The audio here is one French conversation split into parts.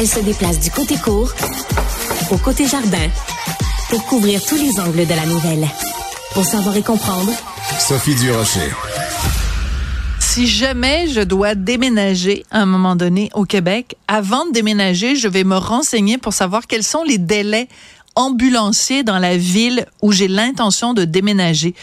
Elle se déplace du côté court au côté jardin pour couvrir tous les angles de la nouvelle. Pour savoir et comprendre, Sophie Durocher. Si jamais je dois déménager à un moment donné au Québec, avant de déménager, je vais me renseigner pour savoir quels sont les délais ambulancier dans la ville où j'ai l'intention de déménager.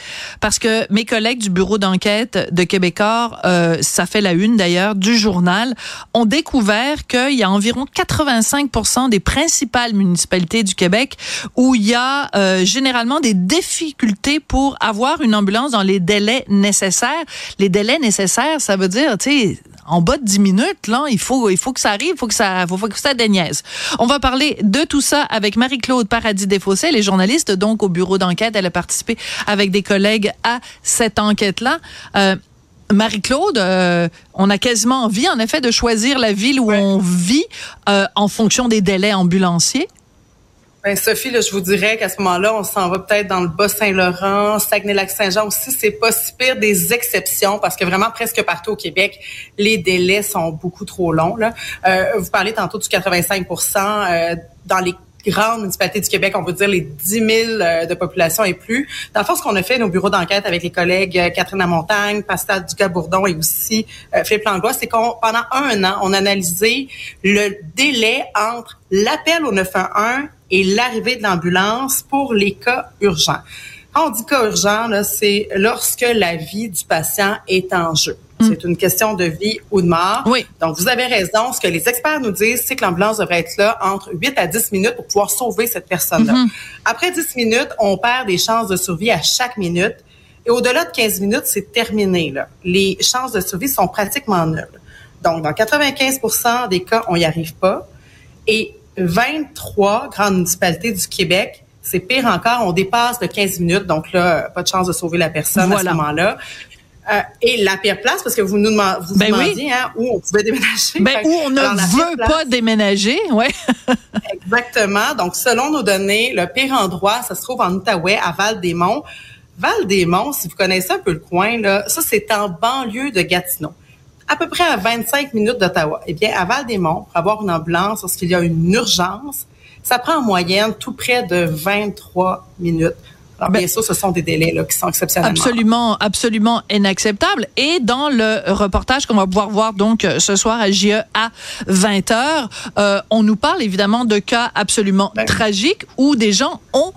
Parce que mes collègues du bureau d'enquête de Québécois, euh, ça fait la une d'ailleurs, du journal, ont découvert qu'il y a environ 85% des principales municipalités du Québec où il y a euh, généralement des difficultés pour avoir une ambulance dans les délais nécessaires. Les délais nécessaires, ça veut dire, tu sais, en bas de 10 minutes, là, il faut, il faut que ça arrive, il faut que ça, faut, que ça déniaise. On va parler de tout ça avec Marie-Claude Paradis Desfossés, elle est journaliste donc au bureau d'enquête. Elle a participé avec des collègues à cette enquête-là. Euh, Marie-Claude, euh, on a quasiment envie, en effet, de choisir la ville où on vit euh, en fonction des délais ambulanciers. Ben Sophie, là, je vous dirais qu'à ce moment-là, on s'en va peut-être dans le Bas-Saint-Laurent, Saguenay-Lac-Saint-Jean aussi. C'est pas si pire des exceptions parce que vraiment presque partout au Québec, les délais sont beaucoup trop longs. Là. Euh, vous parlez tantôt du 85% euh, dans les grandes municipalités du Québec, on peut dire les 10 000 euh, de population et plus. Dans le fond, ce qu'on a fait, nos bureaux d'enquête avec les collègues euh, Catherine Lamontagne, Pascal Dugas-Bourdon et aussi euh, Philippe Langlois, c'est qu'on pendant un an, on a analysé le délai entre l'appel au 911 et l'arrivée de l'ambulance pour les cas urgents. Quand on dit cas urgent, c'est lorsque la vie du patient est en jeu. Mm. C'est une question de vie ou de mort. Oui. Donc, vous avez raison. Ce que les experts nous disent, c'est que l'ambulance devrait être là entre 8 à 10 minutes pour pouvoir sauver cette personne-là. Mm-hmm. Après 10 minutes, on perd des chances de survie à chaque minute. Et au-delà de 15 minutes, c'est terminé. Là. Les chances de survie sont pratiquement nulles. Donc, dans 95 des cas, on n'y arrive pas. Et 23 grandes municipalités du Québec, c'est pire encore, on dépasse de 15 minutes, donc là, pas de chance de sauver la personne à ce moment-là. Euh, et la pire place, parce que vous nous demandez, vous ben demandiez hein, où on pouvait déménager. Ben, où on ne veut pas déménager, ouais. exactement. Donc, selon nos données, le pire endroit, ça se trouve en Outaouais, à Val-des-Monts. Val-des-Monts, si vous connaissez un peu le coin, là, ça, c'est en banlieue de Gatineau à peu près à 25 minutes d'Ottawa. Eh bien, à Val-des-Monts, pour avoir une ambulance lorsqu'il y a une urgence, ça prend en moyenne tout près de 23 minutes. Alors, ben, bien sûr, ce sont des délais là, qui sont exceptionnels. Absolument, absolument inacceptables. Et dans le reportage qu'on va pouvoir voir donc euh, ce soir à JE à 20 h euh, on nous parle évidemment de cas absolument ben. tragiques où des gens ont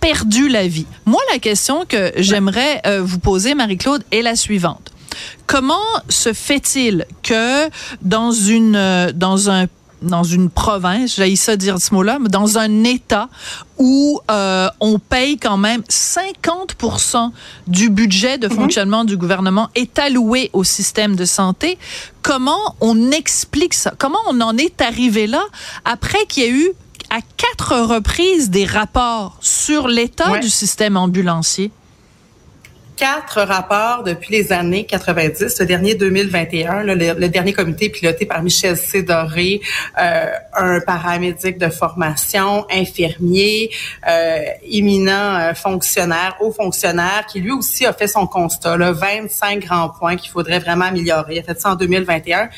perdu la vie. Moi, la question que j'aimerais euh, vous poser, Marie-Claude, est la suivante. Comment se fait-il que dans une euh, dans un dans une province, j'ai ça dire ce mot-là, mais dans un État où euh, on paye quand même 50% du budget de mhm. fonctionnement du gouvernement est alloué au système de santé. Comment on explique ça? Comment on en est arrivé là après qu'il y ait eu à quatre reprises des rapports sur l'état du système ambulancier? Quatre rapports depuis les années 90, le dernier 2021, le, dernier comité piloté par Michel Cédoré, euh, un paramédic de formation, infirmier, euh, éminent euh, fonctionnaire, haut fonctionnaire, qui lui aussi a fait son constat, là, 25 grands points qu'il faudrait vraiment améliorer. Il a fait ça en 2021.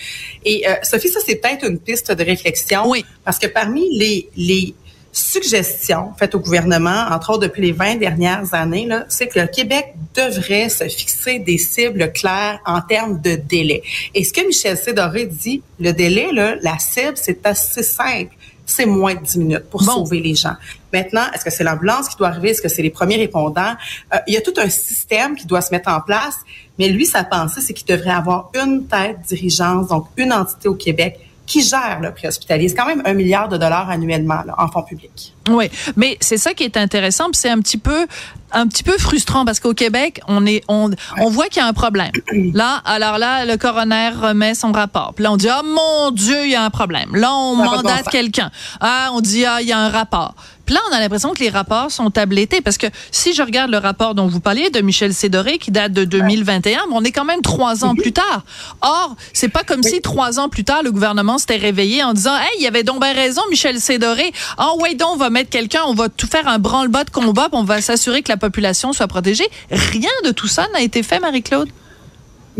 Et euh, Sophie, ça c'est peut-être une piste de réflexion, oui. parce que parmi les, les suggestion faite au gouvernement, entre autres depuis les 20 dernières années, c'est que le Québec devrait se fixer des cibles claires en termes de délai. Et ce que Michel Cédoré dit, le délai, là, la cible, c'est assez simple. C'est moins de 10 minutes pour sauver les gens. Maintenant, est-ce que c'est l'ambulance qui doit arriver? Est-ce que c'est les premiers répondants? Euh, il y a tout un système qui doit se mettre en place. Mais lui, sa pensée, c'est qu'il devrait avoir une tête dirigeante, donc une entité au Québec qui gère le préhospitalier. C'est quand même un milliard de dollars annuellement en fonds publics. Oui, mais c'est ça qui est intéressant, c'est un petit peu un petit peu frustrant parce qu'au Québec, on est on, on voit qu'il y a un problème. Là, alors là, le coroner remet son rapport. Puis là, on dit oh mon Dieu, il y a un problème. Là, on mandate quelqu'un. Ah, on dit ah, il y a un rapport. Là, on a l'impression que les rapports sont tablettés parce que si je regarde le rapport dont vous parliez de Michel Cédoré qui date de 2021, on est quand même trois ans plus tard. Or, c'est pas comme si trois ans plus tard le gouvernement s'était réveillé en disant hey, il y avait donc bien raison Michel Cédoré. Oh ouais donc on va mettre quelqu'un, on va tout faire un branle-bas de combat, puis on va s'assurer que la population soit protégée. Rien de tout ça n'a été fait, Marie-Claude.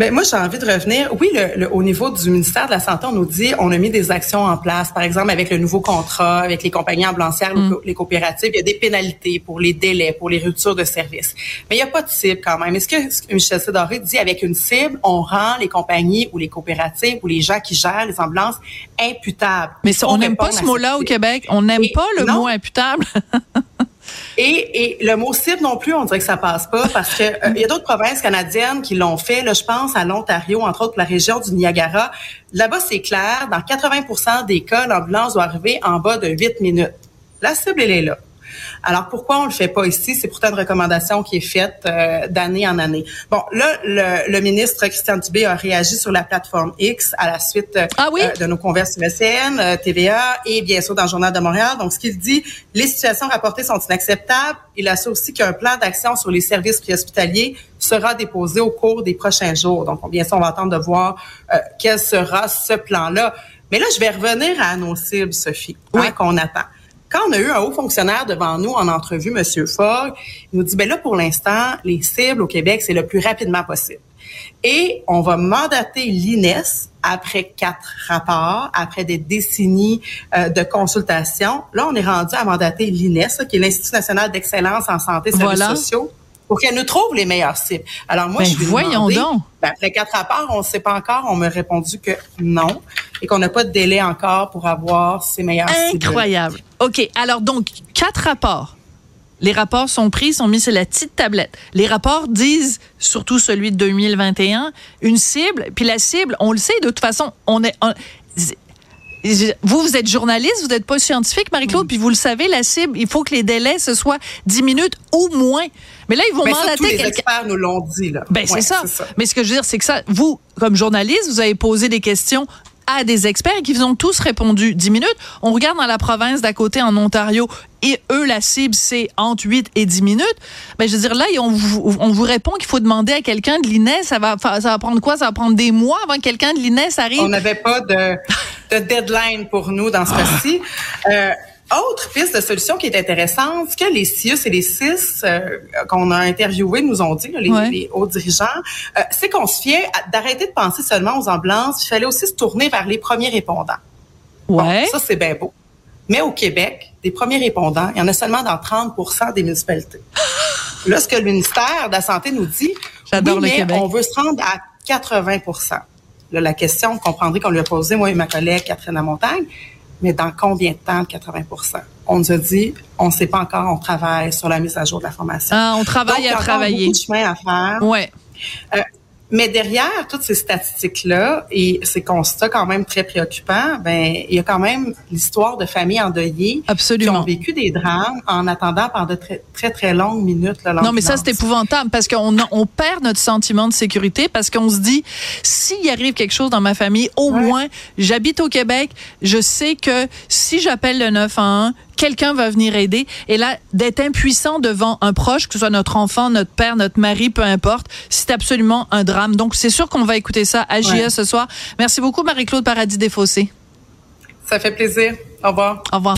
Ben moi, j'ai envie de revenir. Oui, le, au niveau du ministère de la Santé, on nous dit on a mis des actions en place. Par exemple, avec le nouveau contrat, avec les compagnies ambulancières, mm. les coopératives, il y a des pénalités pour les délais, pour les ruptures de services. Mais il n'y a pas de cible quand même. Est-ce que Michel Sédoré dit avec une cible, on rend les compagnies ou les coopératives ou les gens qui gèrent les ambulances imputables? Mais on n'aime pas ce mot-là au Québec. On n'aime pas le mot imputable. Et, le mot cible non plus, on dirait que ça passe pas parce que euh, il y a d'autres provinces canadiennes qui l'ont fait. Là, je pense à l'Ontario, entre autres la région du Niagara. Là-bas, c'est clair. Dans 80% des cas, l'ambulance doit arriver en bas de 8 minutes. La cible, elle est là. Alors pourquoi on le fait pas ici? C'est pourtant une recommandation qui est faite euh, d'année en année. Bon, là, le, ministre Christian Dubé a réagi sur la plateforme X à la suite ah euh, de nos conversations SN, TVA et bien sûr dans le Journal de Montréal. Donc, ce qu'il dit, les situations rapportées sont inacceptables. Il assure aussi qu'un plan d'action sur les services hospitaliers sera déposé au cours des prochains jours. Donc, bien sûr, on va attendre de voir euh, quel sera ce plan-là. Mais là, je vais revenir à nos cibles, Sophie, hein, qu'on attend. Quand on a eu un haut fonctionnaire devant nous en entrevue, M. Fogg, il nous dit, ben là, pour l'instant, les cibles au Québec, c'est le plus rapidement possible. Et on va mandater l'INES après quatre rapports, après des décennies euh, de consultation. Là, on est rendu à mandater l'INES, qui est l'Institut national d'excellence en santé et services sociaux, pour qu'elle nous trouve les meilleures cibles. Alors moi, je ben, suis voyons donc. Ben, après quatre rapports, on ne sait pas encore. On m'a répondu que non et qu'on n'a pas de délai encore pour avoir ces meilleures cibles. Incroyable. OK. Alors donc, quatre rapports. Les rapports sont pris, sont mis sur la petite tablette. Les rapports disent, surtout celui de 2021, une cible. Puis la cible, on le sait, de toute façon, on est... vous, vous êtes journaliste, vous n'êtes pas scientifique, Marie-Claude, puis vous le savez, la cible, il faut que les délais, ce soit 10 minutes ou moins. Mais là, ils vont mandater quelqu'un. Les experts nous l'ont dit, là. Ben, c'est ça. ça. Mais ce que je veux dire, c'est que ça, vous, comme journaliste, vous avez posé des questions à des experts qui vous ont tous répondu 10 minutes. On regarde dans la province d'à côté en Ontario et eux, la cible, c'est entre 8 et 10 minutes. Ben, je veux dire, là, on vous, on vous répond qu'il faut demander à quelqu'un de l'INES. Ça va, ça va prendre quoi? Ça va prendre des mois avant que quelqu'un de l'INES arrive? On n'avait pas de, de, deadline pour nous dans ce cas-ci. Euh, autre piste de solution qui est intéressante, ce que les CIUS et les CIS euh, qu'on a interviewés nous ont dit, les, hauts dirigeants, euh, c'est qu'on se fiait d'arrêter de penser seulement aux ambulances. Il fallait aussi se tourner vers les premiers répondants. Ouais. ça, c'est bien beau. Mais au Québec, des premiers répondants, il y en a seulement dans 30% des municipalités. Là, ce que le ministère de la Santé nous dit, J'adore oui, le Québec. on veut se rendre à 80 Là, la question, vous comprendrez qu'on lui a posée, moi et ma collègue Catherine Lamontagne, mais dans combien de temps de 80% On nous a dit, on ne sait pas encore, on travaille sur la mise à jour de la formation. Ah, on travaille Donc, à travailler. Beaucoup de chemin à faire. Ouais. Euh, mais derrière toutes ces statistiques-là et ces constats quand même très préoccupants, ben il y a quand même l'histoire de familles endeuillées Absolument. qui ont vécu des drames en attendant pendant de très très, très longues minutes. Là, non, mais ça c'est épouvantable parce qu'on on perd notre sentiment de sécurité parce qu'on se dit s'il arrive quelque chose dans ma famille, au moins j'habite au Québec, je sais que si j'appelle le 911, quelqu'un va venir aider. Et là, d'être impuissant devant un proche, que ce soit notre enfant, notre père, notre mari, peu importe, c'est absolument un drame. Donc, c'est sûr qu'on va écouter ça à JE ce soir. Merci beaucoup, Marie-Claude Paradis Desfossés. Ça fait plaisir. Au revoir. Au revoir.